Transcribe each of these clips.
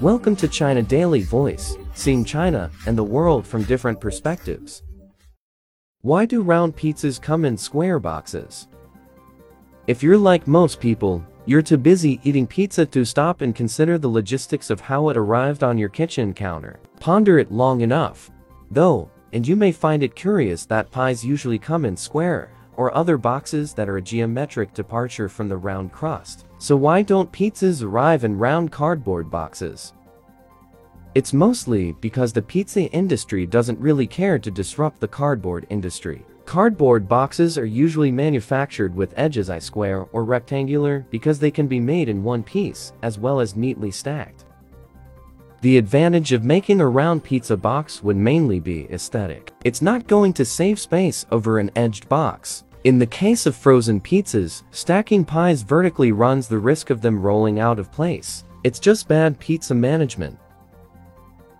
Welcome to China Daily Voice, seeing China and the world from different perspectives. Why do round pizzas come in square boxes? If you're like most people, you're too busy eating pizza to stop and consider the logistics of how it arrived on your kitchen counter. Ponder it long enough. Though, and you may find it curious that pies usually come in square, or other boxes that are a geometric departure from the round crust. So why don't pizzas arrive in round cardboard boxes? It's mostly because the pizza industry doesn't really care to disrupt the cardboard industry. Cardboard boxes are usually manufactured with edges I square or rectangular because they can be made in one piece, as well as neatly stacked. The advantage of making a round pizza box would mainly be aesthetic. It's not going to save space over an edged box. In the case of frozen pizzas, stacking pies vertically runs the risk of them rolling out of place. It's just bad pizza management.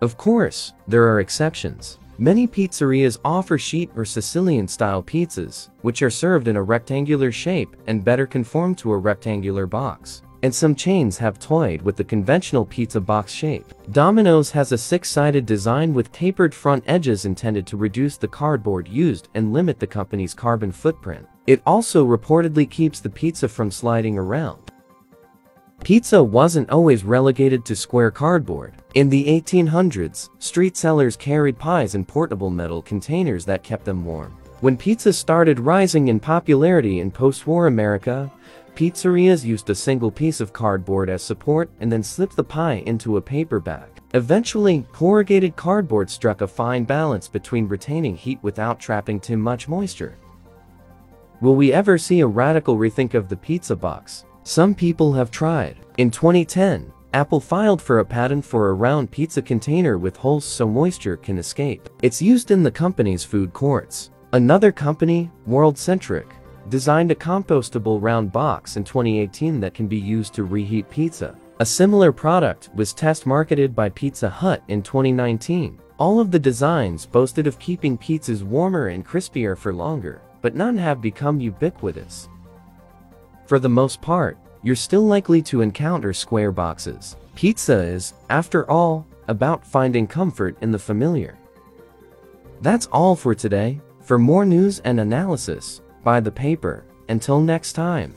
Of course, there are exceptions. Many pizzerias offer sheet or Sicilian-style pizzas, which are served in a rectangular shape and better conform to a rectangular box. And some chains have toyed with the conventional pizza box shape. Domino's has a six-sided design with tapered front edges intended to reduce the cardboard used and limit the company's carbon footprint. It also reportedly keeps the pizza from sliding around. Pizza wasn't always relegated to square cardboard. In the 1800s, street sellers carried pies in portable metal containers that kept them warm. When pizza started rising in popularity in post-war America, pizzerias used a single piece of cardboard as support and then slipped the pie into a paper bag. Eventually, corrugated cardboard struck a fine balance between retaining heat without trapping too much moisture. Will we ever see a radical rethink of the pizza box? Some people have tried. In 2010, Apple filed for a patent for a round pizza container with holes so moisture can escape. It's used in the company's food courts. Another company, WorldCentric, designed a compostable round box in 2018 that can be used to reheat pizza. A similar product was test marketed by Pizza Hut in 2019. All of the designs boasted of keeping pizzas warmer and crispier for longer, but none have become ubiquitous. For the most part, you're still likely to encounter square boxes. Pizza is, after all, about finding comfort in the familiar. That's all for today. For more news and analysis, buy the paper. Until next time.